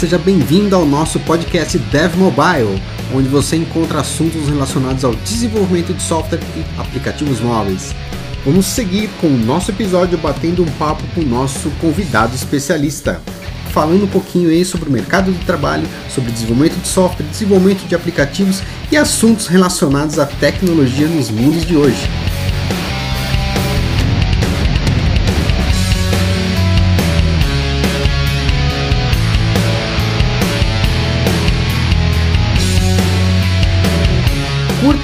Seja bem-vindo ao nosso podcast Dev Mobile, onde você encontra assuntos relacionados ao desenvolvimento de software e aplicativos móveis. Vamos seguir com o nosso episódio batendo um papo com o nosso convidado especialista, falando um pouquinho aí sobre o mercado de trabalho, sobre desenvolvimento de software, desenvolvimento de aplicativos e assuntos relacionados à tecnologia nos mundos de hoje.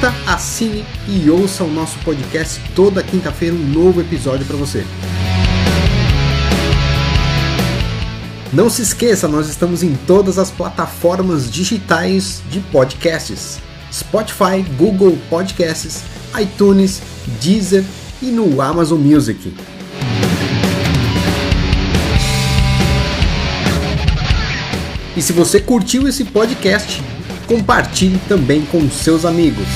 Curta, assine e ouça o nosso podcast toda quinta-feira um novo episódio para você. Não se esqueça, nós estamos em todas as plataformas digitais de podcasts: Spotify, Google Podcasts, iTunes, Deezer e no Amazon Music. E se você curtiu esse podcast, compartilhe também com seus amigos.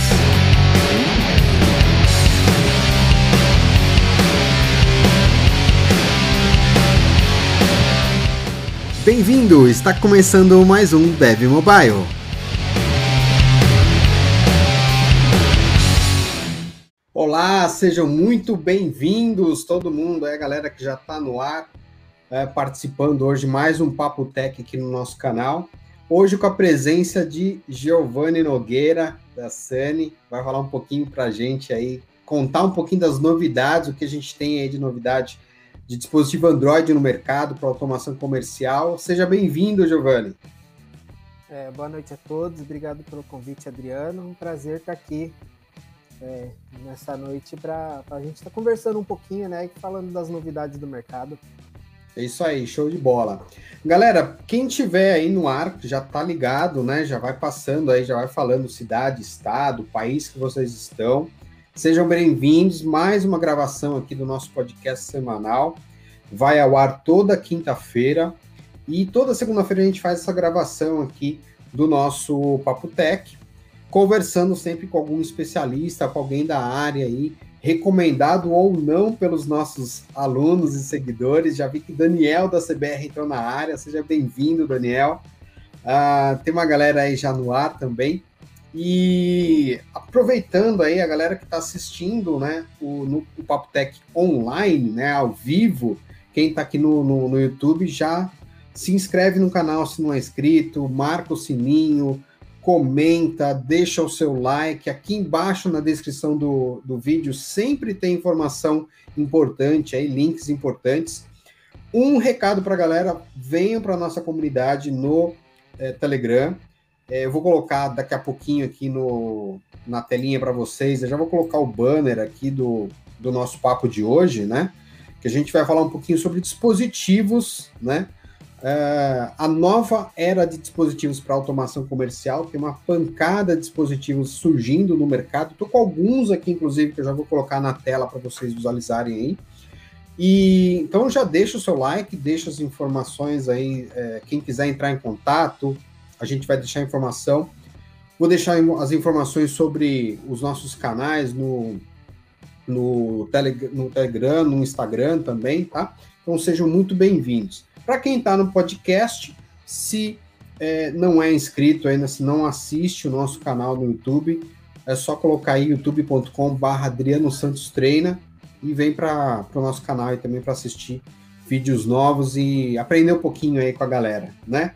Bem-vindo! Está começando mais um Dev Mobile. Olá, sejam muito bem-vindos, todo mundo, é a galera que já está no ar, é, participando hoje mais um Papo Tech aqui no nosso canal. Hoje com a presença de Giovanni Nogueira, da Sani, vai falar um pouquinho para a gente aí, contar um pouquinho das novidades, o que a gente tem aí de novidade de dispositivo Android no mercado para automação comercial. Seja bem-vindo, Giovanni. É, boa noite a todos, obrigado pelo convite, Adriano. Um prazer estar aqui é, nessa noite para a gente estar tá conversando um pouquinho, né, falando das novidades do mercado. É isso aí, show de bola. Galera, quem tiver aí no ar, já tá ligado, né? Já vai passando aí, já vai falando cidade, estado, país que vocês estão. Sejam bem-vindos. Mais uma gravação aqui do nosso podcast semanal. Vai ao ar toda quinta-feira. E toda segunda-feira a gente faz essa gravação aqui do nosso Papo Tech, conversando sempre com algum especialista, com alguém da área aí, recomendado ou não pelos nossos alunos e seguidores. Já vi que Daniel da CBR entrou na área, seja bem-vindo, Daniel. Uh, tem uma galera aí já no ar também. E aproveitando aí a galera que está assistindo né, o, no, o Papo Tech online, né, ao vivo, quem está aqui no, no, no YouTube já se inscreve no canal se não é inscrito, marca o sininho, comenta, deixa o seu like. Aqui embaixo na descrição do, do vídeo sempre tem informação importante, aí, links importantes. Um recado para a galera: venham para a nossa comunidade no é, Telegram. É, eu vou colocar daqui a pouquinho aqui no, na telinha para vocês. Eu já vou colocar o banner aqui do, do nosso papo de hoje, né? Que a gente vai falar um pouquinho sobre dispositivos, né? Uh, a nova era de dispositivos para automação comercial, tem uma pancada de dispositivos surgindo no mercado. Estou com alguns aqui, inclusive, que eu já vou colocar na tela para vocês visualizarem aí. E então já deixa o seu like, deixa as informações aí. É, quem quiser entrar em contato, a gente vai deixar informação. Vou deixar as informações sobre os nossos canais no, no, tele, no Telegram, no Instagram também, tá? Então sejam muito bem-vindos. Para quem está no podcast, se é, não é inscrito ainda, se não assiste o nosso canal no YouTube, é só colocar aí youtube.com.br Adriano Santos Treina e vem para o nosso canal aí também para assistir vídeos novos e aprender um pouquinho aí com a galera, né?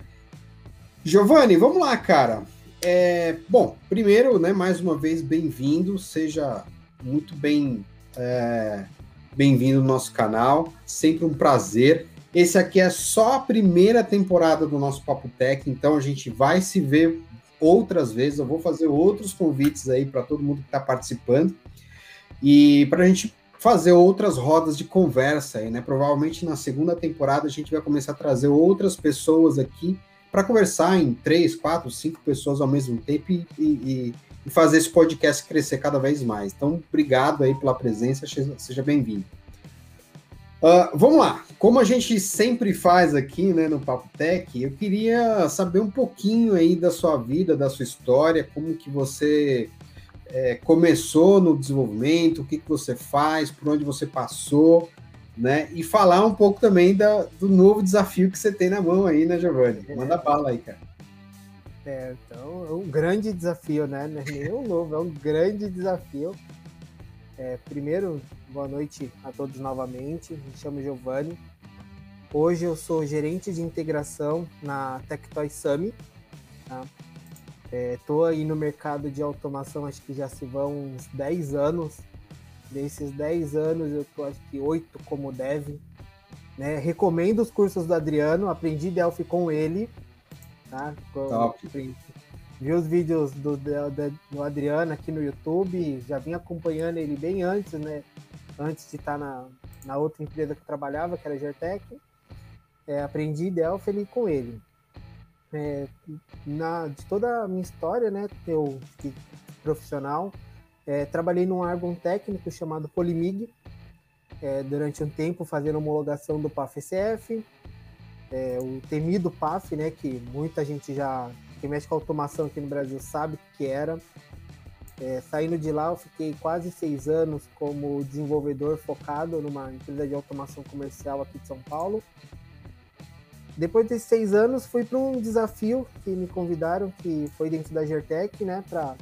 Giovanni, vamos lá, cara. É, bom, primeiro, né, mais uma vez, bem-vindo, seja muito bem é, bem-vindo no nosso canal, sempre um prazer. Esse aqui é só a primeira temporada do nosso Papo Tech, então a gente vai se ver outras vezes. Eu vou fazer outros convites aí para todo mundo que está participando e para a gente fazer outras rodas de conversa aí, né? Provavelmente na segunda temporada a gente vai começar a trazer outras pessoas aqui para conversar em três, quatro, cinco pessoas ao mesmo tempo e, e, e, fazer esse podcast crescer cada vez mais. Então, obrigado aí pela presença, seja bem-vindo. Uh, vamos lá. Como a gente sempre faz aqui, né, no Papo Tech, eu queria saber um pouquinho aí da sua vida, da sua história, como que você é, começou no desenvolvimento, o que, que você faz, por onde você passou. né? E falar um pouco também da, do novo desafio que você tem na mão aí, né, Giovanni? Manda bala aí, cara. É, então, é um grande desafio, né? Não é um novo, é um grande desafio. É, primeiro, boa noite a todos novamente. Me chamo Giovanni. Hoje eu sou gerente de integração na Tectoy Summit. Tá? Estou é, aí no mercado de automação, acho que já se vão uns 10 anos. Desses 10 anos, eu estou acho que 8 como dev. Né? Recomendo os cursos do Adriano, aprendi Delphi com ele tá? Top. Vi os vídeos do, do, do, Adriano aqui no YouTube, já vim acompanhando ele bem antes, né? Antes de estar na, na outra empresa que eu trabalhava, que era a Gertec. É, aprendi Delphi com ele. É, na, de toda a minha história, né, eu profissional, é, trabalhei num órgão técnico chamado Polimig, é, durante um tempo fazendo homologação do PAF-SF, é, o temido PAF, né, que muita gente já, que mexe com automação aqui no Brasil sabe que era. É, saindo de lá, eu fiquei quase seis anos como desenvolvedor focado numa empresa de automação comercial aqui de São Paulo. Depois desses seis anos, fui para um desafio que me convidaram, que foi dentro da Gertec, né, para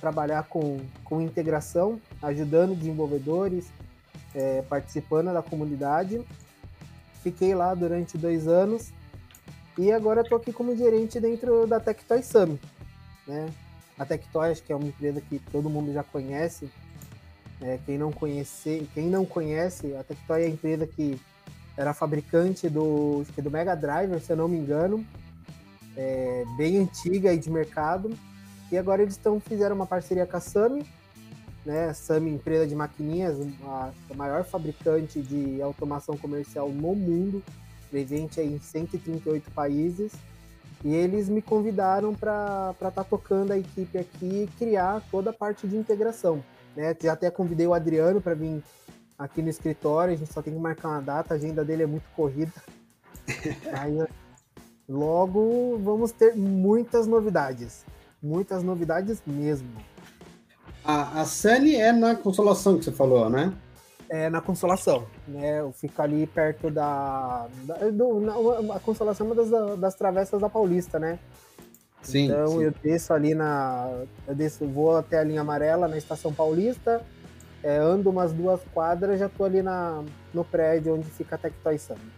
trabalhar com, com integração, ajudando desenvolvedores, é, participando da comunidade. Fiquei lá durante dois anos e agora estou aqui como gerente dentro da Tectoy Summit. Né? A Tectoy que é uma empresa que todo mundo já conhece. É, quem, não conhece, quem não conhece, a Tectoy é a empresa que era fabricante do, do Mega Driver, se eu não me engano, é, bem antiga e de mercado. E agora eles estão fizeram uma parceria com a Sami né? Sami, empresa de maquininhas, a, a maior fabricante de automação comercial no mundo, presente em 138 países. E eles me convidaram para estar tá tocando a equipe aqui e criar toda a parte de integração. Né? Já até convidei o Adriano para vir aqui no escritório, a gente só tem que marcar uma data, a agenda dele é muito corrida. Aí, logo vamos ter muitas novidades. Muitas novidades mesmo. A, a Sunny é na Consolação que você falou, né? É na Consolação, né? Eu fico ali perto da. da do, na, a Consolação é uma das, das travessas da Paulista, né? Sim. Então sim. eu desço ali na. Eu desço, vou até a linha amarela na Estação Paulista, é, ando umas duas quadras, já tô ali na, no prédio onde fica a Tectoy Summit.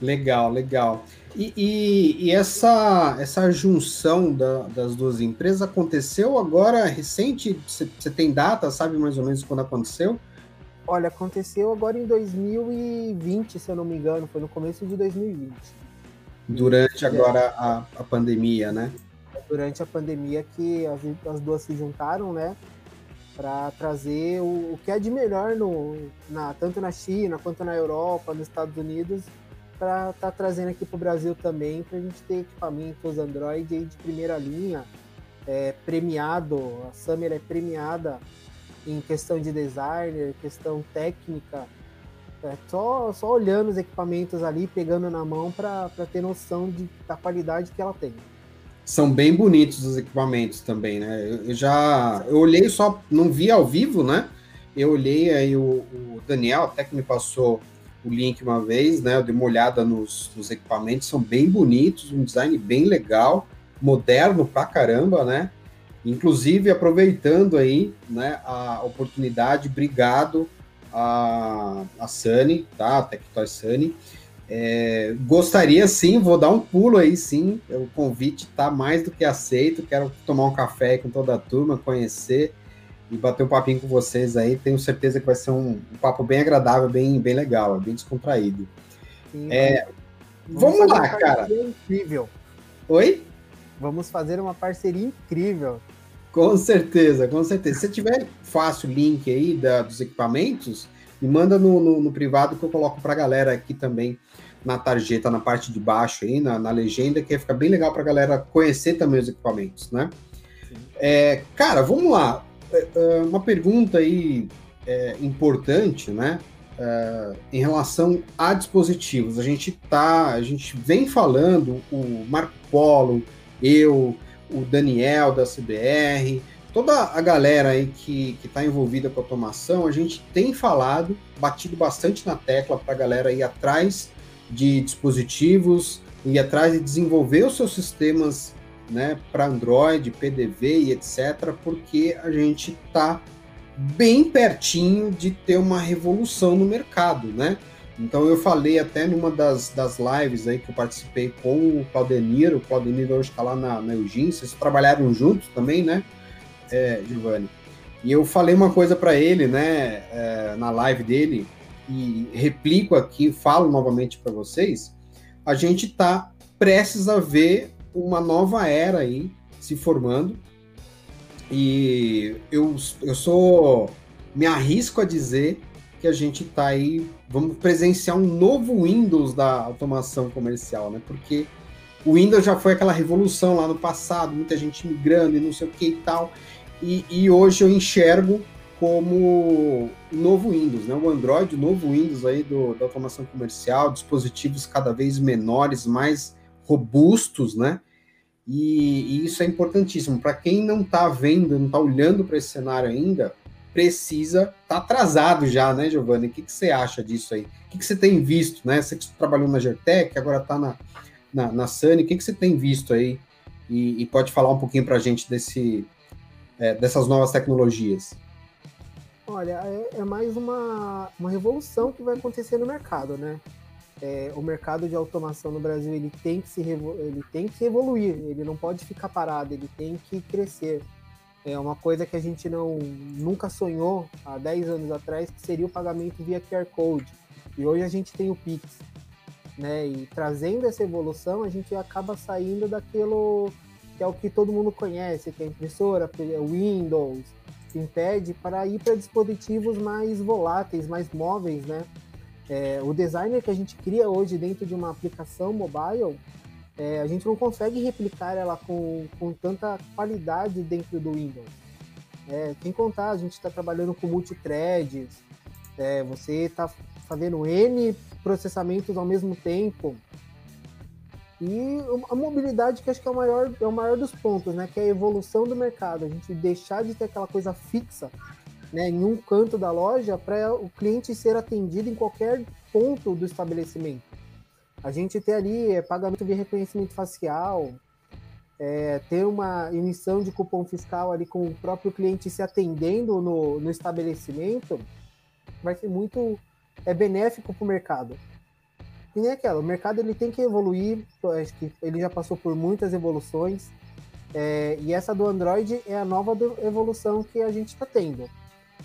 Legal, legal. E, e, e essa, essa junção da, das duas empresas aconteceu agora recente? Você tem data, sabe mais ou menos quando aconteceu? Olha, aconteceu agora em 2020, se eu não me engano, foi no começo de 2020. Durante agora a, a pandemia, né? Durante a pandemia que as, as duas se juntaram, né? Para trazer o, o que é de melhor no, na, tanto na China quanto na Europa, nos Estados Unidos, para estar tá trazendo aqui para o Brasil também, para a gente ter equipamentos Android de primeira linha, é, premiado, a Summer é premiada em questão de designer, questão técnica, é, só, só olhando os equipamentos ali, pegando na mão para ter noção de, da qualidade que ela tem. São bem bonitos os equipamentos também, né? Eu, já eu olhei só, não vi ao vivo, né? Eu olhei aí o, o Daniel até que me passou o link uma vez, né? Eu dei uma olhada nos, nos, equipamentos, são bem bonitos, um design bem legal, moderno pra caramba, né? Inclusive, aproveitando aí né, a oportunidade, obrigado a, a Sunny, tá? A Tectoy Sunny. É, gostaria sim, vou dar um pulo aí sim. O convite está mais do que aceito. Quero tomar um café com toda a turma, conhecer e bater um papinho com vocês aí. Tenho certeza que vai ser um, um papo bem agradável, bem, bem legal, bem descontraído. Sim, é, vamos, vamos lá, cara. Incrível. Oi? Vamos fazer uma parceria incrível. Com certeza, com certeza. Se tiver fácil o link aí da, dos equipamentos, me manda no, no, no privado que eu coloco para a galera aqui também na tarjeta, na parte de baixo aí, na, na legenda, que fica bem legal para a galera conhecer também os equipamentos, né? É, cara, vamos lá. É, é, uma pergunta aí é, importante, né? É, em relação a dispositivos, a gente tá, a gente vem falando, o Marco Polo, eu, o Daniel da CBR, toda a galera aí que está envolvida com automação, a gente tem falado, batido bastante na tecla para a galera ir atrás de dispositivos, ir atrás de desenvolver os seus sistemas né, para Android, PDV e etc., porque a gente está bem pertinho de ter uma revolução no mercado, né? Então eu falei até numa das, das lives aí que eu participei com o Claudeniro, o Claudeniro hoje está lá na, na Eugene, vocês trabalharam juntos também, né, é, Giovanni? E eu falei uma coisa para ele, né, é, na live dele, e replico aqui, falo novamente para vocês, a gente está prestes a ver uma nova era aí se formando. E eu, eu sou. Me arrisco a dizer que a gente está aí. Vamos presenciar um novo Windows da automação comercial, né? Porque o Windows já foi aquela revolução lá no passado, muita gente migrando e não sei o que e tal. E, e hoje eu enxergo como o novo Windows, né? O Android, o novo Windows aí do, da automação comercial, dispositivos cada vez menores, mais robustos, né? E, e isso é importantíssimo. Para quem não está vendo, não está olhando para esse cenário ainda, precisa tá atrasado já, né, Giovanni? O que, que você acha disso aí? O que, que você tem visto, né? Você que trabalhou na Gertec, agora está na, na, na Sunny, o que, que você tem visto aí? E, e pode falar um pouquinho para a gente desse, é, dessas novas tecnologias? Olha, é, é, mais uma, uma revolução que vai acontecer no mercado, né? é, o mercado de automação no Brasil ele tem que se ele tem que evoluir, ele não pode ficar parado, ele tem que crescer. É uma coisa que a gente não nunca sonhou há 10 anos atrás, que seria o pagamento via QR Code. E hoje a gente tem o Pix, né? E trazendo essa evolução, a gente acaba saindo daquilo que é o que todo mundo conhece, que é a impressora, é Windows, impede para ir para dispositivos mais voláteis, mais móveis, né? É, o designer que a gente cria hoje dentro de uma aplicação mobile, é, a gente não consegue replicar ela com, com tanta qualidade dentro do Windows. É, contar, a gente está trabalhando com multithreads, é, você está fazendo N processamentos ao mesmo tempo. E a mobilidade que acho que é o maior, é o maior dos pontos, né? Que é a evolução do mercado. A gente deixar de ter aquela coisa fixa né, em um canto da loja para o cliente ser atendido em qualquer ponto do estabelecimento. A gente ter ali é, pagamento de reconhecimento facial, é, ter uma emissão de cupom fiscal ali com o próprio cliente se atendendo no, no estabelecimento, vai ser muito é benéfico para o mercado. E nem aquela, o mercado ele tem que evoluir, acho que ele já passou por muitas evoluções, é, e essa do Android é a nova evolução que a gente está tendo.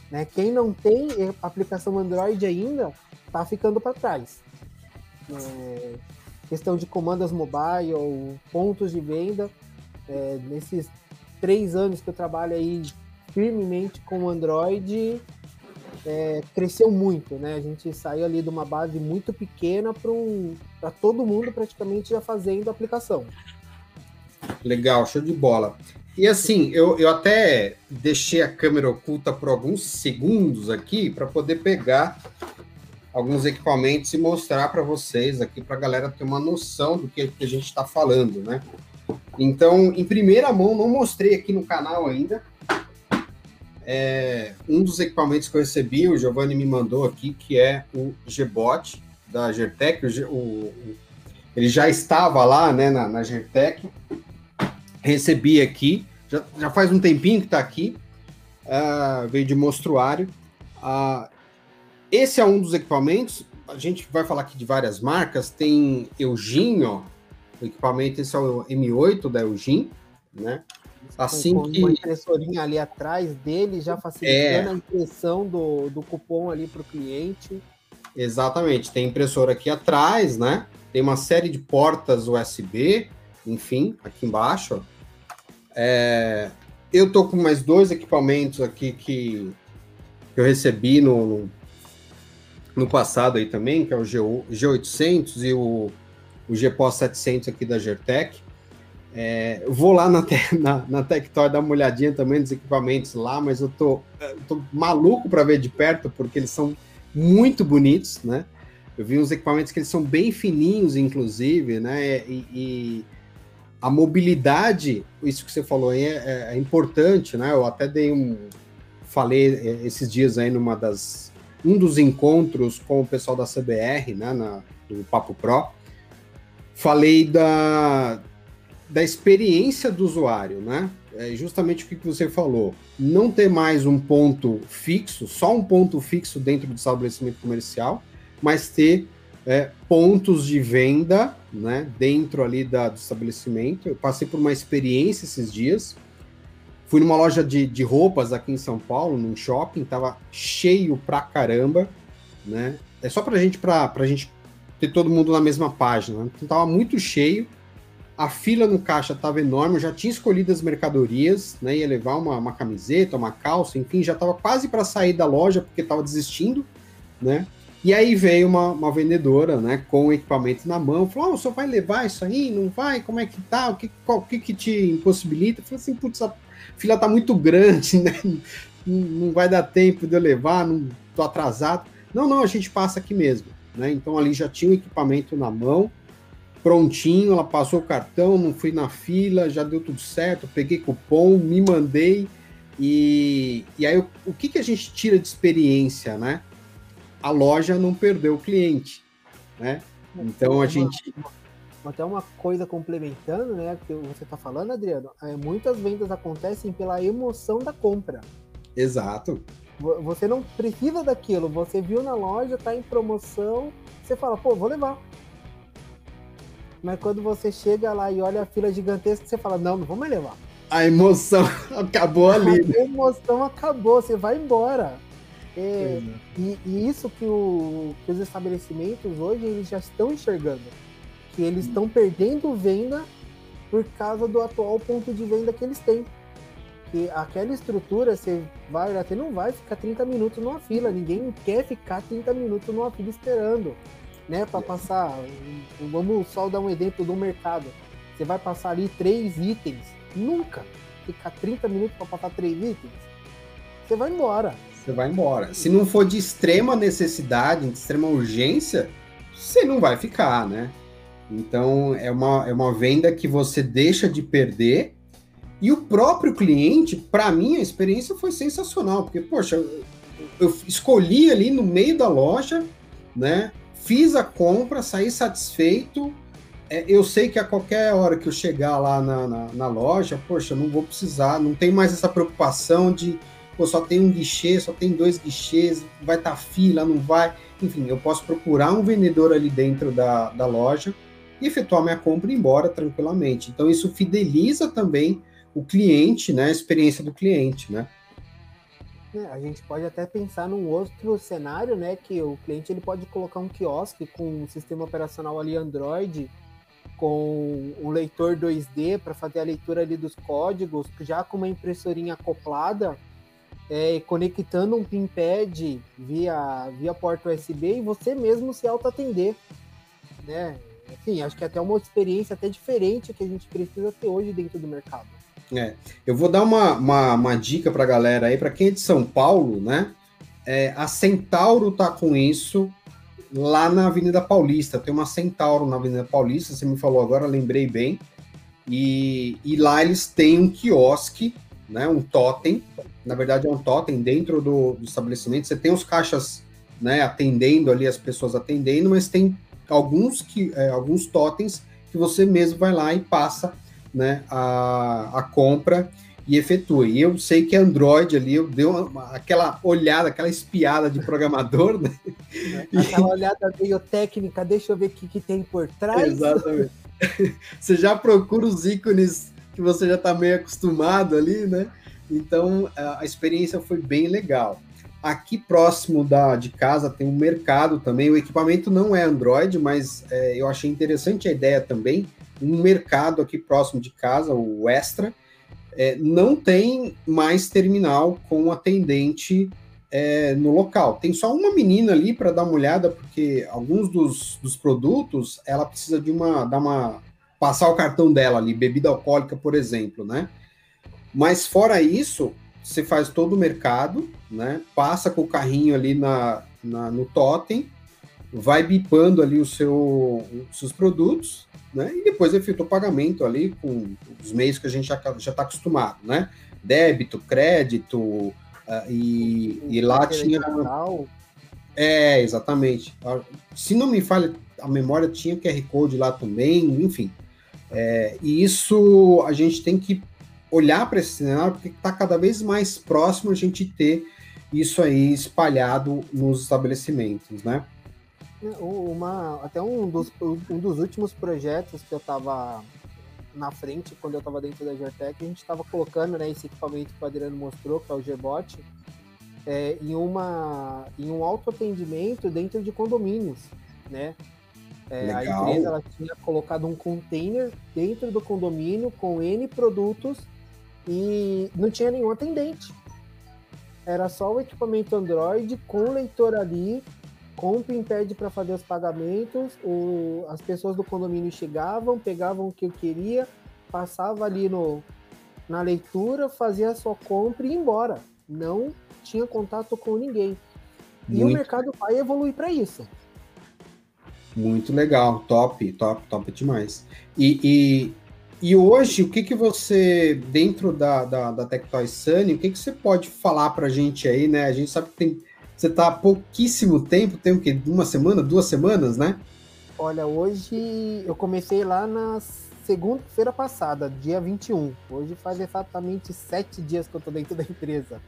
Né? Quem não tem aplicação Android ainda está ficando para trás. É, questão de comandas mobile, pontos de venda. É, nesses três anos que eu trabalho aí firmemente com Android, é, cresceu muito, né? A gente saiu ali de uma base muito pequena para um, todo mundo praticamente já fazendo aplicação. Legal, show de bola. E assim, eu, eu até deixei a câmera oculta por alguns segundos aqui para poder pegar alguns equipamentos e mostrar para vocês aqui, para a galera ter uma noção do que, a gente está falando, né? Então, em primeira mão, não mostrei aqui no canal ainda. É, um dos equipamentos que eu recebi, o Giovanni me mandou aqui, que é o Gbot da Gertec. O, o, ele já estava lá né, na, na Gertec recebi aqui, já, já faz um tempinho que está aqui, uh, veio de mostruário. Uh, esse é um dos equipamentos, a gente vai falar aqui de várias marcas, tem Eugin, ó, o equipamento, esse é o M8 da Eugin, né? Assim com, que... uma impressorinha ali atrás dele, já facilitando é... a impressão do, do cupom ali para o cliente. Exatamente, tem impressora aqui atrás, né? Tem uma série de portas USB, enfim, aqui embaixo, ó. É, eu tô com mais dois equipamentos aqui que, que eu recebi no, no, no, passado aí também, que é o G, G800 e o, o GPOS 700 aqui da Gertec. É, vou lá na, na, na Tectoy dar uma olhadinha também nos equipamentos lá, mas eu tô, eu tô maluco para ver de perto, porque eles são muito bonitos, né? Eu vi uns equipamentos que eles são bem fininhos, inclusive, né? E, e a mobilidade, isso que você falou aí é, é, é importante, né? Eu até dei um. Falei é, esses dias aí numa das. Um dos encontros com o pessoal da CBR, né? Na, do Papo Pro. Falei da, da experiência do usuário, né? É justamente o que você falou. Não ter mais um ponto fixo, só um ponto fixo dentro do estabelecimento comercial, mas ter é, pontos de venda né, dentro ali da, do estabelecimento. Eu passei por uma experiência esses dias. Fui numa loja de, de roupas aqui em São Paulo, num shopping, tava cheio pra caramba, né? É só pra gente, pra, pra gente ter todo mundo na mesma página. Né? Então tava muito cheio, a fila no caixa tava enorme, eu já tinha escolhido as mercadorias, né? Ia levar uma, uma camiseta, uma calça, enfim, já tava quase para sair da loja porque tava desistindo, né? E aí veio uma, uma vendedora, né, com o equipamento na mão, falou: oh, o senhor vai levar isso aí? Não vai? Como é que tá? O que, qual, que, que te impossibilita? Eu falei assim: putz, a fila tá muito grande, né? Não, não vai dar tempo de eu levar, não tô atrasado. Não, não, a gente passa aqui mesmo, né? Então ali já tinha o equipamento na mão, prontinho, ela passou o cartão, não fui na fila, já deu tudo certo, peguei cupom, me mandei. E, e aí, o, o que, que a gente tira de experiência, né? a loja não perdeu o cliente, né? Então a gente até uma coisa complementando, né, que você está falando, Adriano, é, muitas vendas acontecem pela emoção da compra. Exato. Você não precisa daquilo, você viu na loja, tá em promoção, você fala, pô, vou levar. Mas quando você chega lá e olha a fila gigantesca, você fala, não, não vou mais levar. A emoção acabou ali. A emoção acabou, você vai embora. É, e, e, isso que, o, que os estabelecimentos hoje eles já estão enxergando. Que eles estão perdendo venda por causa do atual ponto de venda que eles têm. Que aquela estrutura, você vai, até não vai ficar 30 minutos numa fila. Ninguém quer ficar 30 minutos numa fila esperando, né? Para passar. Vamos só dar um exemplo do mercado. Você vai passar ali três itens. Nunca ficar 30 minutos para passar três itens. Você vai embora você vai embora. Se não for de extrema necessidade, de extrema urgência, você não vai ficar, né? Então é uma, é uma venda que você deixa de perder. E o próprio cliente, para mim, a experiência foi sensacional, porque, poxa, eu, escolhi ali no meio da loja, né? Fiz a compra, saí satisfeito. É, eu sei que a qualquer hora que eu chegar lá na, na, na loja, poxa, não vou precisar, não tem mais essa preocupação de pô, só tem um guichê, só tem dois guichês, vai estar tá fila, não vai. Enfim, eu posso procurar um vendedor ali dentro da, da loja efetuar minha compra e ir embora tranquilamente. Então, isso fideliza também o cliente, né, a experiência do cliente, né? É, a gente pode até pensar num outro cenário, né, que o cliente ele pode colocar um quiosque com um sistema operacional ali Android, com um leitor 2D para fazer a leitura ali dos códigos, já com uma impressorinha acoplada, é, conectando um pinpad via, via porta USB e você mesmo se auto-atender, né? Enfim, acho que é até uma experiência até diferente que a gente precisa ter hoje dentro do mercado. É, eu vou dar uma, uma, uma dica para galera aí, para quem é de São Paulo, né? É, a Centauro tá com isso lá na Avenida Paulista. Tem uma Centauro na Avenida Paulista, você me falou agora, lembrei bem. E, e lá eles têm um quiosque, né? Um totem na verdade é um totem dentro do, do estabelecimento. Você tem os caixas né, atendendo ali, as pessoas atendendo, mas tem alguns, que, é, alguns totens que você mesmo vai lá e passa né, a, a compra e efetua. E eu sei que Android ali, eu dei uma, aquela olhada, aquela espiada de programador, né? Aquela olhada meio técnica, deixa eu ver o que, que tem por trás. Exatamente. Você já procura os ícones que você já está meio acostumado ali, né? Então a experiência foi bem legal. Aqui próximo da, de casa tem um mercado também. O equipamento não é Android, mas é, eu achei interessante a ideia também. Um mercado aqui próximo de casa, o Extra, é, não tem mais terminal com atendente é, no local. Tem só uma menina ali para dar uma olhada, porque alguns dos, dos produtos ela precisa de uma, dar uma passar o cartão dela ali, bebida alcoólica, por exemplo, né? Mas fora isso, você faz todo o mercado, né? Passa com o carrinho ali na, na no totem vai bipando ali o seu, os seus produtos, né? E depois efetua o pagamento ali com os meios que a gente já está acostumado, né? Débito, crédito, uh, e, e lá tinha. É, exatamente. Se não me falha a memória, tinha QR Code lá também, enfim. É, e isso a gente tem que olhar para esse cenário, porque está cada vez mais próximo a gente ter isso aí espalhado nos estabelecimentos, né? Uma, até um dos, um dos últimos projetos que eu estava na frente, quando eu estava dentro da Geotech, a gente estava colocando né, esse equipamento que o Adriano mostrou, que é o Gbot, é, em, uma, em um autoatendimento dentro de condomínios, né? É, a empresa ela tinha colocado um container dentro do condomínio com N produtos e não tinha nenhum atendente. Era só o equipamento Android com leitor ali, com o PinPad para fazer os pagamentos. O, as pessoas do condomínio chegavam, pegavam o que eu queria, passava ali no, na leitura, fazia a sua compra e ia embora. Não tinha contato com ninguém. Muito. E o mercado vai evoluir para isso. Muito legal, top, top, top demais. E, e, e hoje, o que, que você, dentro da, da, da Tectoy Sunny, o que, que você pode falar para a gente aí, né? A gente sabe que tem, você está há pouquíssimo tempo, tem o quê? Uma semana, duas semanas, né? Olha, hoje eu comecei lá na segunda-feira passada, dia 21. Hoje faz exatamente sete dias que eu estou dentro da empresa.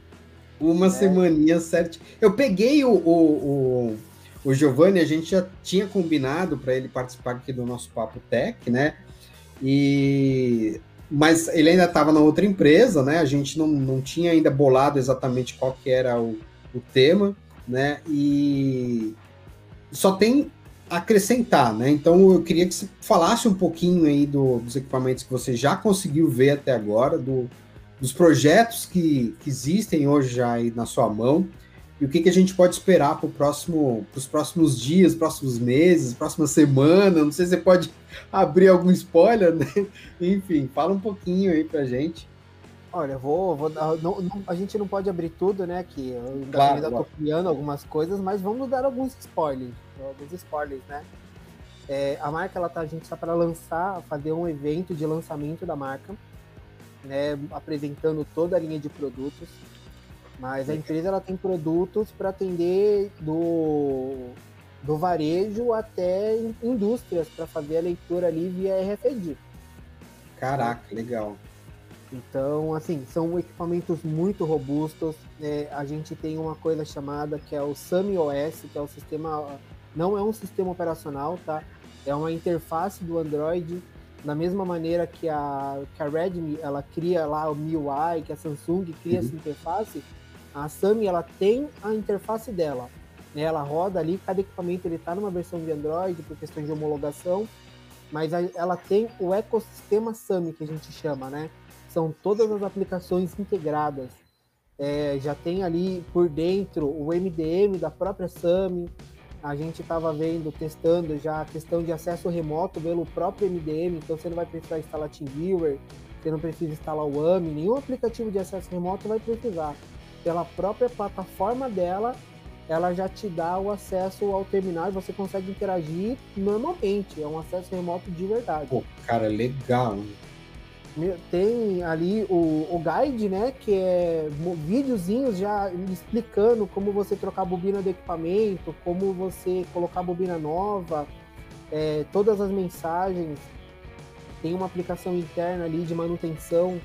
Uma é. semaninha certo. Eu peguei o, o, o, o Giovanni, a gente já tinha combinado para ele participar aqui do nosso Papo Tech, né? E mas ele ainda estava na outra empresa, né? A gente não, não tinha ainda bolado exatamente qual que era o, o tema, né? E só tem acrescentar, né? Então eu queria que você falasse um pouquinho aí do, dos equipamentos que você já conseguiu ver até agora, do, dos projetos que, que existem hoje já aí na sua mão e o que, que a gente pode esperar para próximo, os próximos dias, próximos meses, próxima semana. Não sei se você pode abrir algum spoiler, né? Enfim, fala um pouquinho aí para gente. Olha, vou, vou não, não, a gente não pode abrir tudo, né? Que eu claro, ainda estou criando algumas coisas, mas vamos dar alguns spoilers, alguns spoilers, né? É, a marca, ela tá, a gente está para lançar, fazer um evento de lançamento da marca né, apresentando toda a linha de produtos. Mas a empresa ela tem produtos para atender do, do varejo até indústrias para fazer a leitura ali via RFID. Caraca, legal. Então, assim, são equipamentos muito robustos. Né? A gente tem uma coisa chamada que é o SAMI OS, que é o sistema. Não é um sistema operacional, tá? É uma interface do Android da mesma maneira que a, que a Redmi ela cria lá o MIUI, que a Samsung cria uhum. essa interface, a Sami ela tem a interface dela. Né? Ela roda ali, cada equipamento ele está numa versão de Android por questão de homologação, mas ela tem o ecossistema Sami que a gente chama, né? São todas as aplicações integradas. É, já tem ali por dentro o MDM da própria Sami, a gente estava vendo, testando já a questão de acesso remoto pelo próprio MDM, então você não vai precisar instalar TeamViewer, você não precisa instalar o AMI, nenhum aplicativo de acesso remoto vai precisar. Pela própria plataforma dela, ela já te dá o acesso ao terminal e você consegue interagir normalmente. É um acesso remoto de verdade. Pô, cara, legal tem ali o, o guide, né? Que é videozinhos já explicando como você trocar a bobina do equipamento, como você colocar a bobina nova, é, todas as mensagens. Tem uma aplicação interna ali de manutenção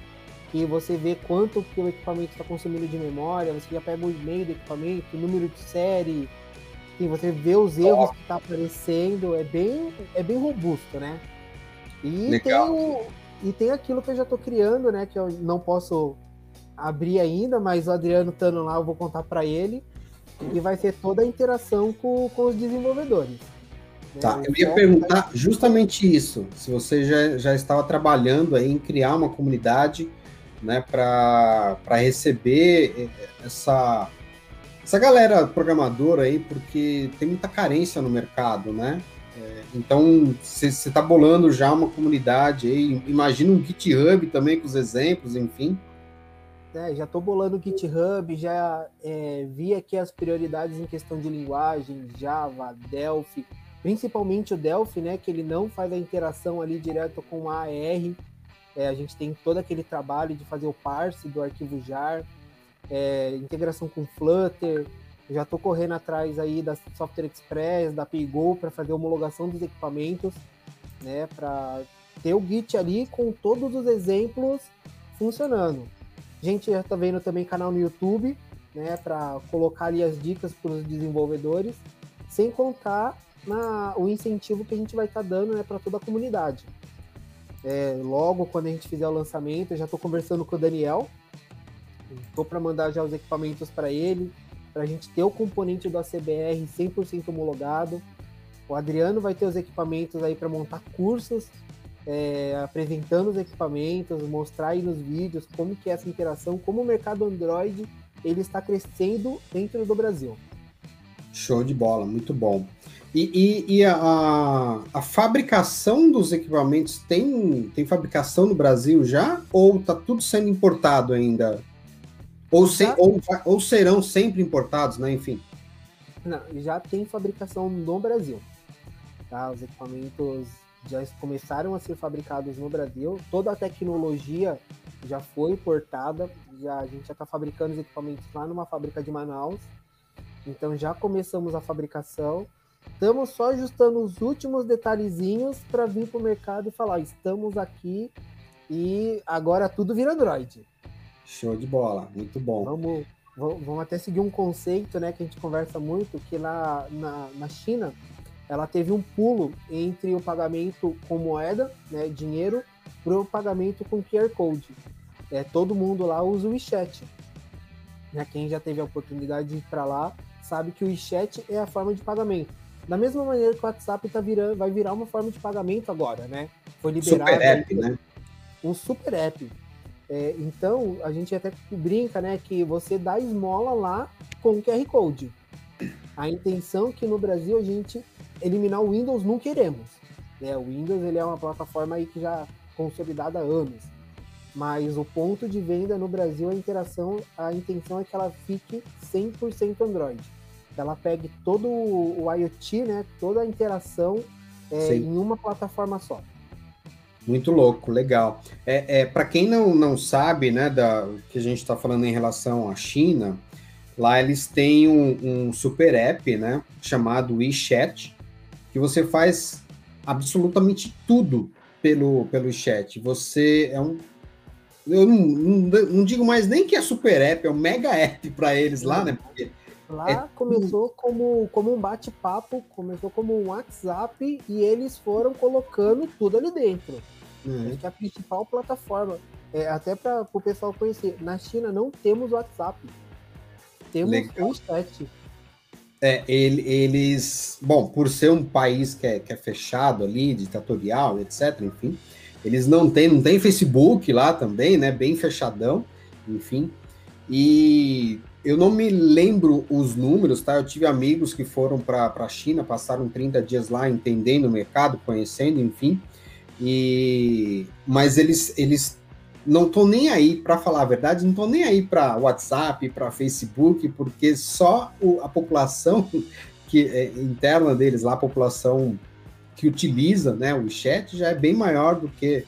que você vê quanto que o equipamento está consumindo de memória, você já pega o e-mail do equipamento, o número de série, enfim, você vê os erros oh. que está aparecendo, é bem, é bem robusto, né? E Legal. tem o, e tem aquilo que eu já estou criando, né? Que eu não posso abrir ainda, mas o Adriano estando lá, eu vou contar para ele. E vai ser toda a interação com, com os desenvolvedores. Né? Tá, eu ia perguntar justamente isso. Se você já, já estava trabalhando aí em criar uma comunidade né, para receber essa, essa galera programadora aí, porque tem muita carência no mercado, né? É, então, você está bolando já uma comunidade aí, imagina um GitHub também com os exemplos, enfim. né, já estou bolando o GitHub, já é, vi aqui as prioridades em questão de linguagem, Java, Delphi, principalmente o Delphi, né, que ele não faz a interação ali direto com a AR. É, a gente tem todo aquele trabalho de fazer o parse do arquivo jar, é, integração com Flutter. Já estou correndo atrás aí da Software Express, da PayGo para fazer a homologação dos equipamentos, né, para ter o Git ali com todos os exemplos funcionando. A gente já está vendo também canal no YouTube, né, para colocar ali as dicas para os desenvolvedores, sem contar na, o incentivo que a gente vai estar tá dando né, para toda a comunidade. É, logo, quando a gente fizer o lançamento, eu já estou conversando com o Daniel, estou para mandar já os equipamentos para ele, para a gente ter o componente do ACBR 100% homologado. O Adriano vai ter os equipamentos aí para montar cursos é, apresentando os equipamentos, mostrar aí nos vídeos como que é essa interação, como o mercado Android ele está crescendo dentro do Brasil. Show de bola, muito bom. E, e, e a, a, fabricação dos equipamentos tem, tem fabricação no Brasil já? Ou está tudo sendo importado ainda? Ou, se, ou, ou serão sempre importados, né? Enfim. Não, já tem fabricação no Brasil. Tá? Os equipamentos já começaram a ser fabricados no Brasil. Toda a tecnologia já foi importada. Já, a gente já está fabricando os equipamentos lá numa fábrica de Manaus. Então já começamos a fabricação. Estamos só ajustando os últimos detalhezinhos para vir para o mercado e falar: estamos aqui e agora tudo vira Android. Show de bola, muito bom. Vamos, vamos até seguir um conceito né, que a gente conversa muito, que lá na, na China ela teve um pulo entre o pagamento com moeda, né, dinheiro, para o pagamento com QR Code. É, todo mundo lá usa o WeChat. Né, quem já teve a oportunidade de ir para lá sabe que o WeChat é a forma de pagamento. Da mesma maneira que o WhatsApp tá virando, vai virar uma forma de pagamento agora, né? Foi liberado. Super app, né? Um super app. É, então, a gente até brinca, né, que você dá esmola lá com o QR Code. A intenção é que no Brasil a gente eliminar o Windows não queremos. Né? O Windows ele é uma plataforma aí que já consolidada há anos. Mas o ponto de venda no Brasil, a interação, a intenção é que ela fique 100% Android. Ela pegue todo o IoT, né, toda a interação é, em uma plataforma só. Muito louco, legal. É, é para quem não, não sabe, né, da que a gente está falando em relação à China, lá eles têm um, um super app, né, chamado WeChat, que você faz absolutamente tudo pelo, pelo chat. Você é um. Eu não, não, não digo mais nem que é super app, é um mega app para eles lá, né? Porque lá é começou como, como um bate-papo, começou como um WhatsApp e eles foram colocando tudo ali dentro. Uhum. Acho que é a principal plataforma. É, até para o pessoal conhecer, na China não temos WhatsApp. Temos Legal. o chat. É, ele, eles, bom, por ser um país que é, que é fechado ali, ditatorial, etc., enfim, eles não têm, não tem Facebook lá também, né, bem fechadão, enfim, e eu não me lembro os números, tá, eu tive amigos que foram para a China, passaram 30 dias lá entendendo o mercado, conhecendo, enfim, e, mas eles, eles não tô nem aí, para falar a verdade, não tô nem aí para WhatsApp, para Facebook, porque só o, a população que é, interna deles lá, a população que utiliza né, o chat já é bem maior do que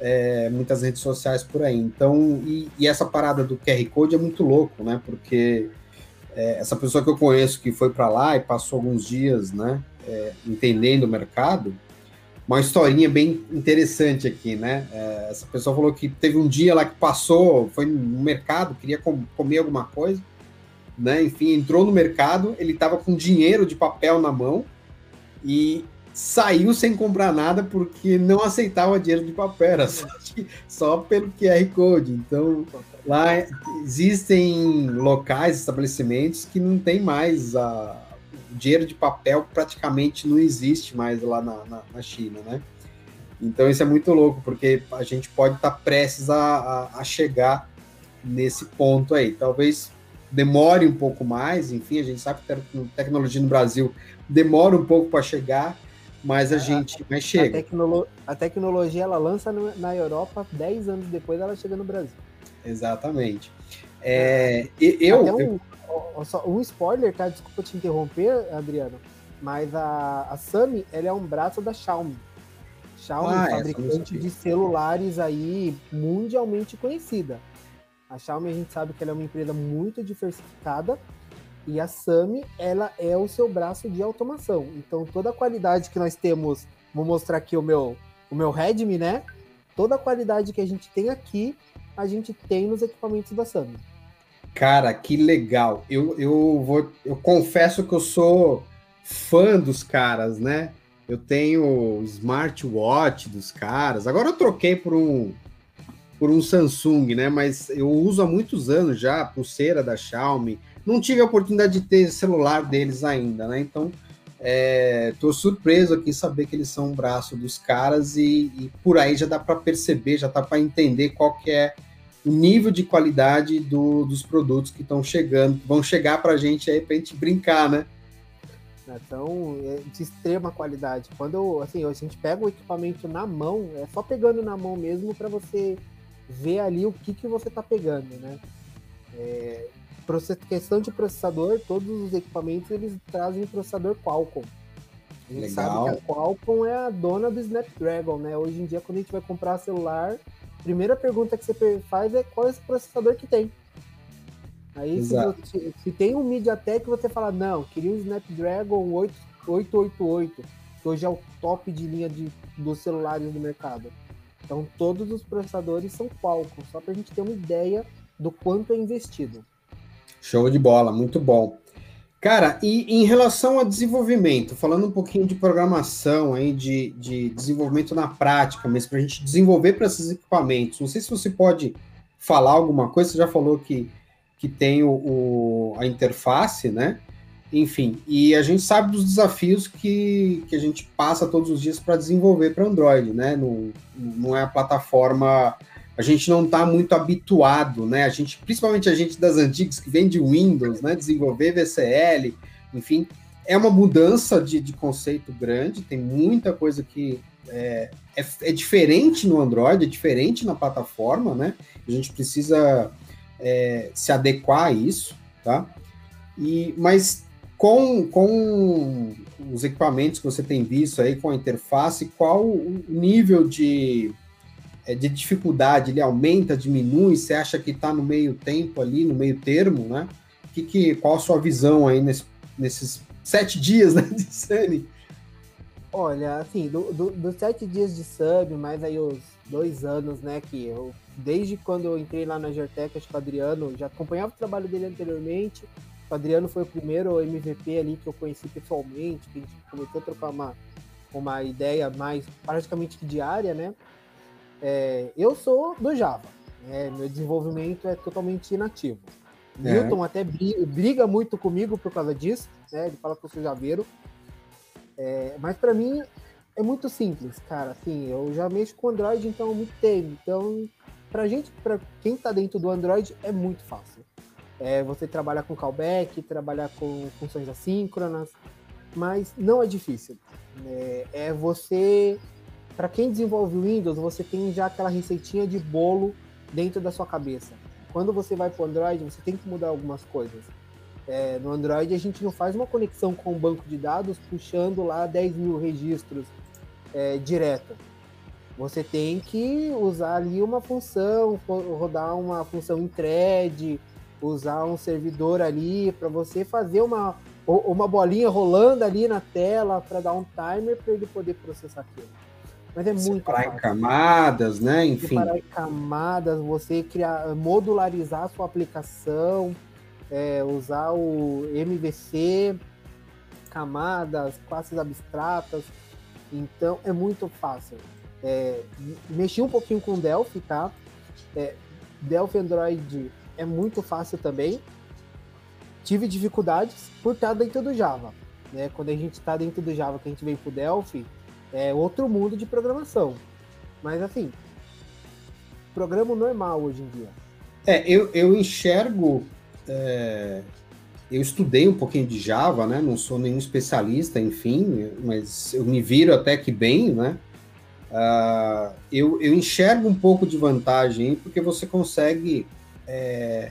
é, muitas redes sociais por aí. Então, e, e, essa parada do QR Code é muito louco, né? Porque é, essa pessoa que eu conheço que foi para lá e passou alguns dias, né, é, entendendo o mercado, uma historinha bem interessante aqui, né? É, essa pessoa falou que teve um dia lá que passou, foi no mercado, queria com, comer alguma coisa, né? Enfim, entrou no mercado, ele estava com dinheiro de papel na mão e saiu sem comprar nada porque não aceitava dinheiro de papel, só, só pelo QR Code. Então, lá existem locais, estabelecimentos que não tem mais a dinheiro de papel praticamente não existe mais lá na, na, na China, né? Então isso é muito louco, porque a gente pode estar tá prestes a, a, a, chegar nesse ponto aí. Talvez demore um pouco mais, enfim, a gente sabe que a tecnologia no Brasil demora um pouco para chegar, mas a, a gente mas chega. A, tecnolo a tecnologia ela lança no, na Europa 10 anos depois ela chega no Brasil. Exatamente. É, eu, um, um, spoiler, tá? Desculpa te interromper, Adriano, mas a, a Sami, ela é um braço da Xiaomi. Xiaomi, ah, fabricante de celulares aí mundialmente conhecida. A Xiaomi a gente sabe que ela é uma empresa muito diversificada e a Sami, ela é o seu braço de automação. Então toda a qualidade que nós temos, vou mostrar aqui o meu o meu Redmi, né? Toda a qualidade que a gente tem aqui, a gente tem nos equipamentos da Sami. Cara, que legal. Eu, eu vou eu confesso que eu sou fã dos caras, né? Eu tenho smartwatch dos caras. Agora eu troquei por um por um Samsung, né? Mas eu uso há muitos anos já pulseira da Xiaomi. Não tive a oportunidade de ter celular deles ainda, né? Então é, surpreso aqui saber que eles são um braço dos caras e, e por aí já dá para perceber, já dá para entender qual que é o nível de qualidade do, dos produtos que estão chegando, vão chegar para a gente aí para gente brincar, né? Então, é de extrema qualidade. Quando assim, a gente pega o equipamento na mão, é só pegando na mão mesmo para você ver ali o que, que você está pegando, né? É, questão de processador, todos os equipamentos eles trazem processador Qualcomm. A gente Legal. sabe que a Qualcomm é a dona do Snapdragon, né? Hoje em dia, quando a gente vai comprar celular, a primeira pergunta que você faz é qual é esse processador que tem. Aí, se, você, se, tem um MediaTek, você fala, não, queria um Snapdragon 8, 888, que hoje é o top de linha de, dos celulares do mercado. Então, todos os processadores são Qualcomm, só para a gente ter uma ideia do quanto é investido. Show de bola, muito bom. Cara, e em relação a desenvolvimento, falando um pouquinho de programação aí, de, de desenvolvimento na prática, mas para a gente desenvolver para esses equipamentos, não sei se você pode falar alguma coisa, você já falou que que tem o, o, a interface, né? Enfim, e a gente sabe dos desafios que, que a gente passa todos os dias para desenvolver para Android, né? Não, não é a plataforma. A gente não está muito habituado, né? A gente, principalmente a gente das antigas que vem de Windows, né? Desenvolver VCL, enfim, é uma mudança de, de conceito grande, tem muita coisa que é, é, é diferente no Android, é diferente na plataforma, né? A gente precisa é, se adequar a isso, tá? E, mas com, com os equipamentos que você tem visto aí, com a interface, qual o nível de, é, de dificuldade? Ele aumenta, diminui? Você acha que está no meio tempo ali, no meio termo, né? Que, que, qual a sua visão aí nesse, nesses sete dias né, de Sunny? Olha, assim, dos do, do sete dias de sub, mais aí os dois anos, né, que eu desde quando eu entrei lá na Gertec, acho que o Adriano já acompanhava o trabalho dele anteriormente. O Adriano foi o primeiro MVP ali que eu conheci pessoalmente, que a gente começou a trocar uma, uma ideia mais praticamente diária, né? É, eu sou do Java, né? meu desenvolvimento é totalmente inativo. É. Milton até briga muito comigo por causa disso, né? Ele fala que eu sou javeiro. É, mas para mim é muito simples, cara. Assim, eu já mexo com Android então há muito tempo. Então Pra gente, para quem está dentro do Android, é muito fácil. É você trabalhar com callback, trabalhar com funções assíncronas, mas não é difícil. É, é você, para quem desenvolve Windows, você tem já aquela receitinha de bolo dentro da sua cabeça. Quando você vai para o Android, você tem que mudar algumas coisas. É, no Android, a gente não faz uma conexão com o banco de dados puxando lá 10 mil registros é, direto. Você tem que usar ali uma função, rodar uma função em thread, usar um servidor ali para você fazer uma, uma bolinha rolando ali na tela para dar um timer para ele poder processar aquilo. Mas é muito Separar em camadas, né? Enfim. Separar em camadas, você criar, modularizar a sua aplicação, é, usar o MVC, camadas, classes abstratas. Então é muito fácil. É, mexi um pouquinho com Delphi, tá? É, Delphi Android é muito fácil também. Tive dificuldades por estar dentro do Java. Né? Quando a gente está dentro do Java, que a gente vem para o Delphi, é outro mundo de programação. Mas assim, programa normal hoje em dia. É, eu, eu enxergo. É, eu estudei um pouquinho de Java, né? Não sou nenhum especialista, enfim, mas eu me viro até que bem, né? Uh, eu, eu enxergo um pouco de vantagem porque você consegue é,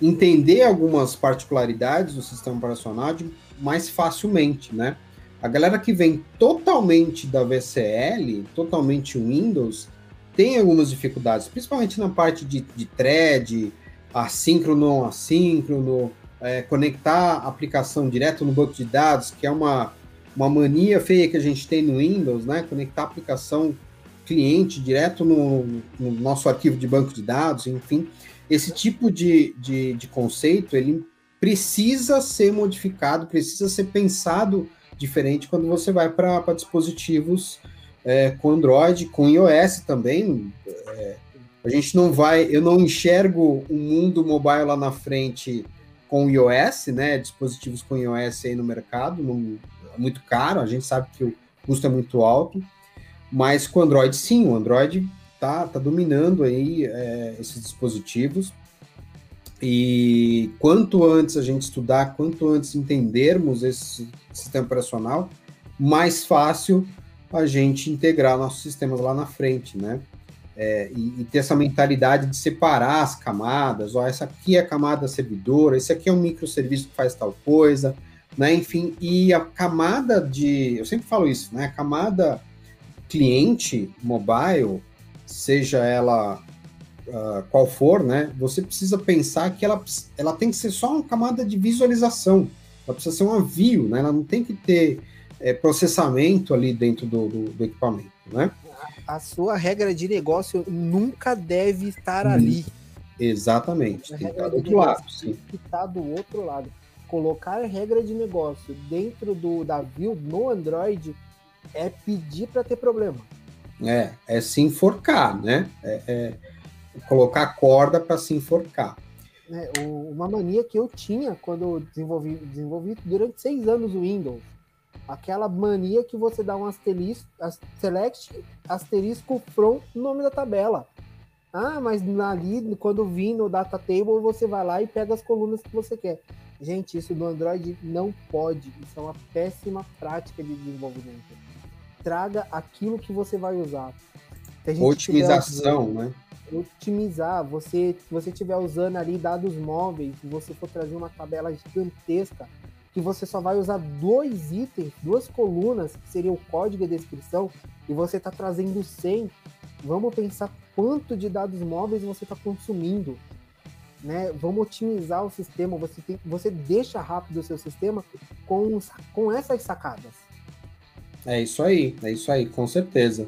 entender algumas particularidades do sistema operacional de, mais facilmente, né? A galera que vem totalmente da VCL, totalmente Windows, tem algumas dificuldades, principalmente na parte de, de thread, assíncrono, assíncrono, é, conectar a aplicação direto no banco de dados, que é uma, uma mania feia que a gente tem no Windows, né? Conectar a aplicação cliente direto no, no nosso arquivo de banco de dados, enfim. Esse tipo de, de, de conceito, ele precisa ser modificado, precisa ser pensado diferente quando você vai para dispositivos é, com Android, com iOS também. É, a gente não vai, eu não enxergo o um mundo mobile lá na frente com iOS, né? Dispositivos com iOS aí no mercado, não, é muito caro, a gente sabe que o custo é muito alto, mas com Android sim, o Android tá, tá dominando aí é, esses dispositivos. E quanto antes a gente estudar, quanto antes entendermos esse sistema operacional, mais fácil a gente integrar nossos sistemas lá na frente, né? É, e, e, ter essa mentalidade de separar as camadas, ó, essa aqui é a camada servidora, esse aqui é um microserviço que faz tal coisa, né? Enfim, e a camada de, eu sempre falo isso, né? A camada cliente mobile, seja ela uh, qual for, né? Você precisa pensar que ela, ela tem que ser só uma camada de visualização, ela precisa ser um avio, né? Ela não tem que ter é, processamento ali dentro do, do, do equipamento, né? A sua regra de negócio nunca deve estar hum, ali. Exatamente, tem que estar do outro lado, sim. Tem que estar do outro lado. Colocar regra de negócio dentro do da view no Android é pedir para ter problema. É, é se enforcar, né? É, é colocar corda para se enforcar. É, uma mania que eu tinha quando desenvolvi, desenvolvi durante seis anos o Windows Aquela mania que você dá um asterisco, select asterisco from nome da tabela. Ah, mas ali, quando vir no data table, você vai lá e pega as colunas que você quer. Gente, isso no Android não pode. Isso é uma péssima prática de desenvolvimento. Traga aquilo que você vai usar. Otimização, né? Otimizar. Você, se você estiver usando ali dados móveis, se você for trazer uma tabela gigantesca, que você só vai usar dois itens, duas colunas, que seria o código e a descrição, e você está trazendo 100, vamos pensar quanto de dados móveis você está consumindo. Né? Vamos otimizar o sistema, você, tem, você deixa rápido o seu sistema com, com essas sacadas. É isso aí, é isso aí, com certeza.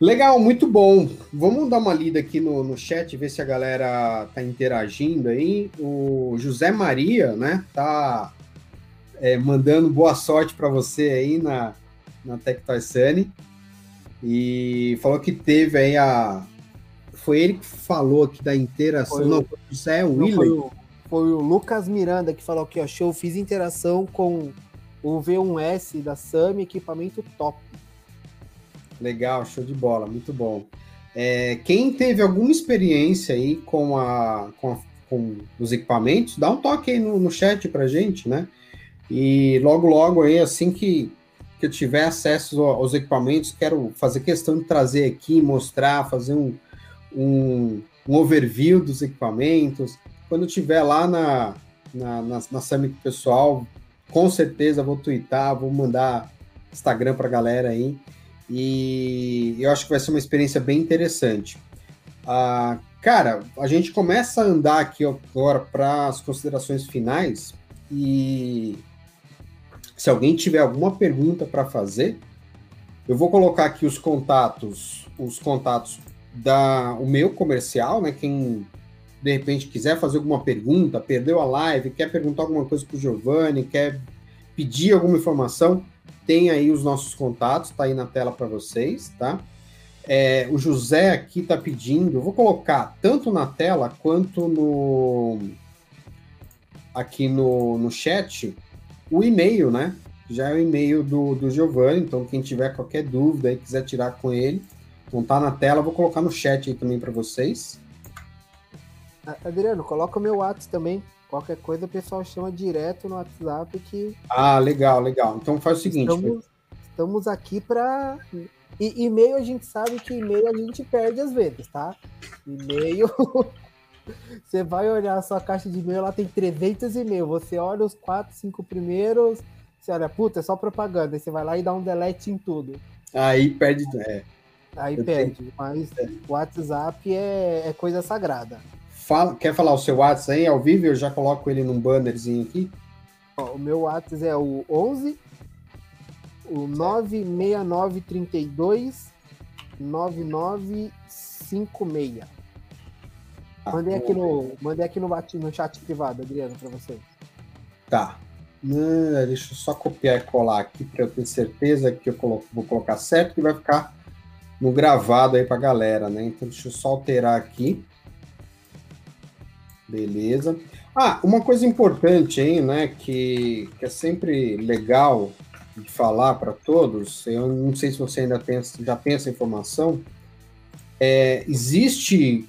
Legal, muito bom. Vamos dar uma lida aqui no, no chat, ver se a galera tá interagindo aí. O José Maria, né, tá é, mandando boa sorte para você aí na, na Tectoy Sunny. E falou que teve aí a. Foi ele que falou aqui da interação. Foi não, isso é o William. Foi o, foi o Lucas Miranda que falou aqui, ó. Show, fiz interação com o V1S da SAMI, equipamento top. Legal, show de bola, muito bom. É, quem teve alguma experiência aí com, a, com, a, com os equipamentos, dá um toque aí no, no chat pra gente, né? E logo, logo aí, assim que, que eu tiver acesso aos equipamentos, quero fazer questão de trazer aqui, mostrar, fazer um, um, um overview dos equipamentos. Quando eu estiver lá na, na, na, na Summit pessoal, com certeza vou twittar, vou mandar Instagram para a galera aí. E eu acho que vai ser uma experiência bem interessante. Ah, cara, a gente começa a andar aqui agora para as considerações finais e se alguém tiver alguma pergunta para fazer, eu vou colocar aqui os contatos, os contatos da o meu comercial, né? Quem de repente quiser fazer alguma pergunta, perdeu a live, quer perguntar alguma coisa para o Giovanni, quer pedir alguma informação, tem aí os nossos contatos, tá aí na tela para vocês, tá? É, o José aqui está pedindo, vou colocar tanto na tela quanto no aqui no, no chat o e-mail, né? Já é o e-mail do, do Giovanni, então quem tiver qualquer dúvida e quiser tirar com ele, não tá na tela, vou colocar no chat aí também para vocês. Adriano, coloca o meu WhatsApp também. Qualquer coisa o pessoal chama direto no WhatsApp que. Ah, legal, legal. Então faz o seguinte. Estamos, estamos aqui para. E e-mail a gente sabe que e-mail a gente perde às vezes, tá? E-mail Você vai olhar a sua caixa de e-mail, ela tem 300 e-mails. Você olha os 4, 5 primeiros, você olha, puta, é só propaganda. Aí você vai lá e dá um delete em tudo. Aí perde. É. Aí eu perde. Tenho... Mas é. o WhatsApp é, é coisa sagrada. Fala, quer falar o seu WhatsApp aí ao vivo? Eu já coloco ele num bannerzinho aqui. Ó, o meu WhatsApp é o 11 o 96932 9956. Ah, mandei aqui no, mandei aqui no, no chat privado, Adriano, para vocês. Tá. Não, deixa eu só copiar e colar aqui para eu ter certeza que eu coloco, vou colocar certo e vai ficar no gravado aí para galera, né? Então deixa eu só alterar aqui. Beleza. Ah, uma coisa importante aí, né, que, que é sempre legal de falar para todos, eu não sei se você ainda pensa, já tem essa informação, é, existe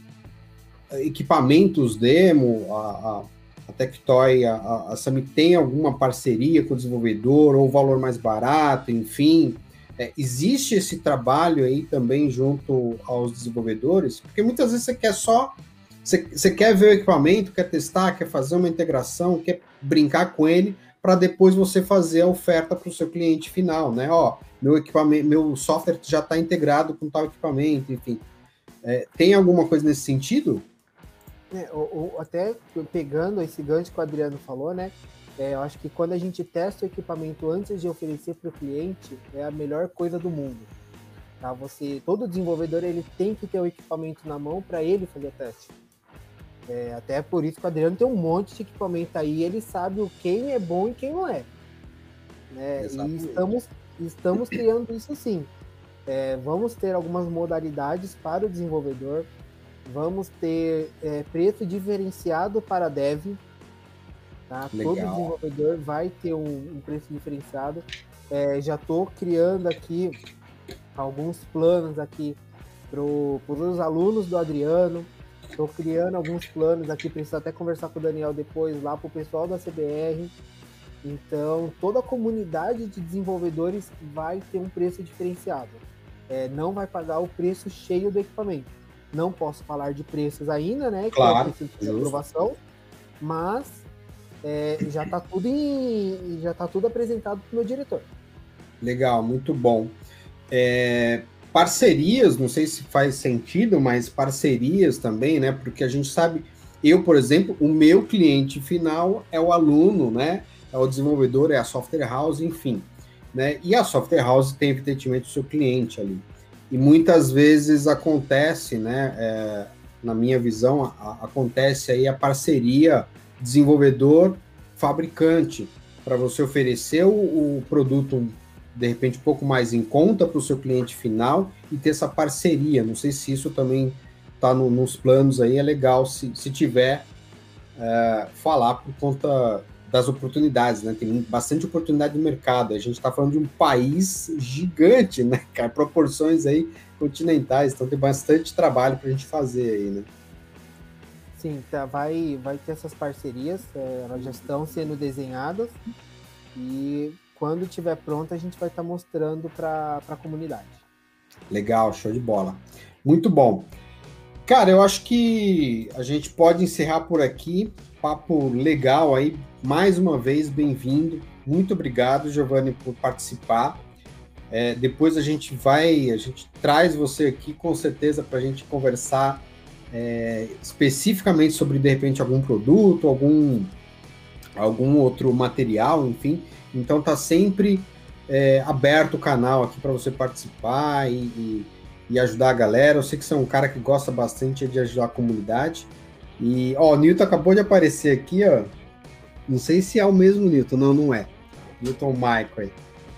equipamentos demo, a, a, a Tectoy, a, a, tem alguma parceria com o desenvolvedor, ou valor mais barato, enfim, é, existe esse trabalho aí também junto aos desenvolvedores? Porque muitas vezes você quer só você, quer ver o equipamento, quer testar, quer fazer uma integração, quer brincar com ele, para depois você fazer a oferta para o seu cliente final, né? Ó, meu equipamento, meu software já está integrado com tal equipamento, enfim. É, tem alguma coisa nesse sentido? É, ou, ou, até pegando esse gancho que o Adriano falou, né? É, eu acho que quando a gente testa o equipamento antes de oferecer para o cliente, é a melhor coisa do mundo. Tá? Você, todo desenvolvedor ele tem que ter o equipamento na mão para ele fazer teste. É, até por isso que o Adriano tem um monte de equipamento aí, ele sabe o quem é bom e quem não é. Né? E estamos, estamos criando isso sim. É, vamos ter algumas modalidades para o desenvolvedor, vamos ter é, preço diferenciado para dev. Tá? Todo desenvolvedor vai ter um, um preço diferenciado. É, já estou criando aqui alguns planos aqui para os alunos do Adriano, Estou criando alguns planos aqui, preciso até conversar com o Daniel depois lá para o pessoal da CBR. Então, toda a comunidade de desenvolvedores vai ter um preço diferenciado. É, não vai pagar o preço cheio do equipamento. Não posso falar de preços ainda, né? Que claro, é de aprovação, mas é, já está tudo em, já tá tudo apresentado para o meu diretor. Legal, muito bom. É, parcerias, não sei se faz sentido, mas parcerias também, né? Porque a gente sabe, eu, por exemplo, o meu cliente final é o aluno, né? É o desenvolvedor, é a software house, enfim. Né? E a software house tem, evidentemente, o seu cliente ali. E muitas vezes acontece, né? É, na minha visão, a, acontece aí a parceria desenvolvedor-fabricante para você oferecer o, o produto de repente, um pouco mais em conta para o seu cliente final e ter essa parceria. Não sei se isso também está no, nos planos aí, é legal se, se tiver é, falar por conta das oportunidades, né? Tem bastante oportunidade no mercado. A gente está falando de um país gigante, né, cara? Proporções aí continentais, então tem bastante trabalho para a gente fazer aí, né? Sim, tá, vai, vai ter essas parcerias, é, elas já estão sendo desenhadas e quando tiver pronto, a gente vai estar tá mostrando para a comunidade. Legal, show de bola. Muito bom. Cara, eu acho que a gente pode encerrar por aqui. Papo legal aí. Mais uma vez, bem-vindo. Muito obrigado, Giovanni, por participar. É, depois a gente vai, a gente traz você aqui com certeza para a gente conversar é, especificamente sobre de repente algum produto, algum algum outro material, enfim. Então tá sempre é, aberto o canal aqui para você participar e, e, e, ajudar a galera. Eu sei que você é um cara que gosta bastante de ajudar a comunidade. E, ó, o Newton acabou de aparecer aqui, ó. Não sei se é o mesmo Newton, não, não é. Newton Michael.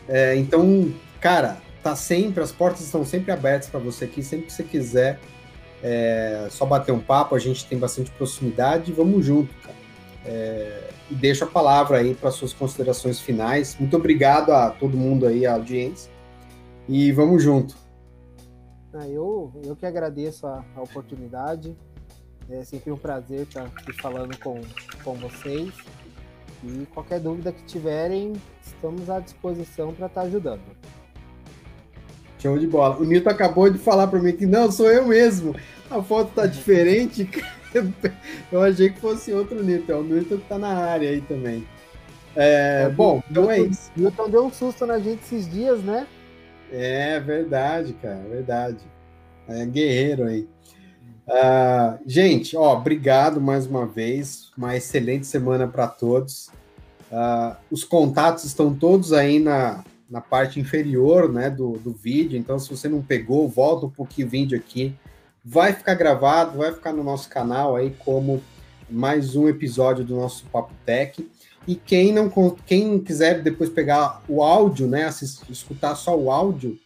É, então, cara, tá sempre, as portas estão sempre abertas para você aqui, sempre que você quiser. É, só bater um papo, a gente tem bastante proximidade, vamos junto, cara. É, e deixo a palavra aí para suas considerações finais. Muito obrigado a todo mundo aí, a audiência. E vamos junto. Ah, eu, eu que agradeço a, a, oportunidade. É sempre um prazer estar aqui falando com, com vocês. E qualquer dúvida que tiverem, estamos à disposição para estar ajudando. Show de bola. O Nilton acabou de falar para mim que não, sou eu mesmo. A foto tá diferente. Eu achei que fosse outro Newton, é o Newton que tá na área aí também. É, é bom, então é isso. Newton deu um susto na gente esses dias, né? É verdade, cara, verdade. É guerreiro aí. Uh, gente, ó, obrigado mais uma vez. Uma excelente semana para todos. Uh, os contatos estão todos aí na, na parte inferior né, do, do vídeo. Então, se você não pegou, volta um pouquinho o vídeo aqui. Vai ficar gravado, vai ficar no nosso canal aí como mais um episódio do nosso Papo Tech. E quem não quem quiser depois pegar o áudio, né, assistir, escutar só o áudio,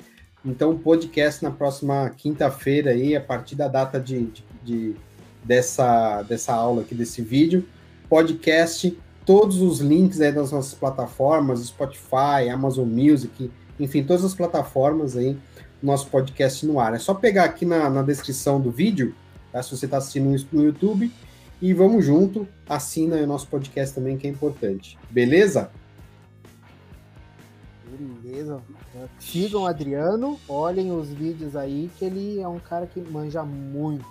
então podcast na próxima quinta-feira aí, a partir da data de, de, de, dessa, dessa aula aqui, desse vídeo, podcast, todos os links aí das nossas plataformas, Spotify, Amazon Music, enfim, todas as plataformas aí, nosso podcast no ar. É só pegar aqui na, na descrição do vídeo, tá? se você está assistindo no YouTube, e vamos junto, assina o nosso podcast também, que é importante. Beleza? Beleza. Sigam o Adriano, olhem os vídeos aí, que ele é um cara que manja muito.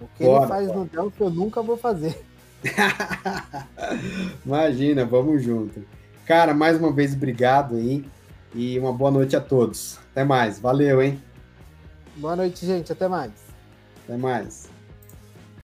O que bora, ele faz bora. no Delphi eu nunca vou fazer. Imagina, vamos junto. Cara, mais uma vez, obrigado aí. E uma boa noite a todos. Até mais. Valeu, hein? Boa noite, gente. Até mais. Até mais.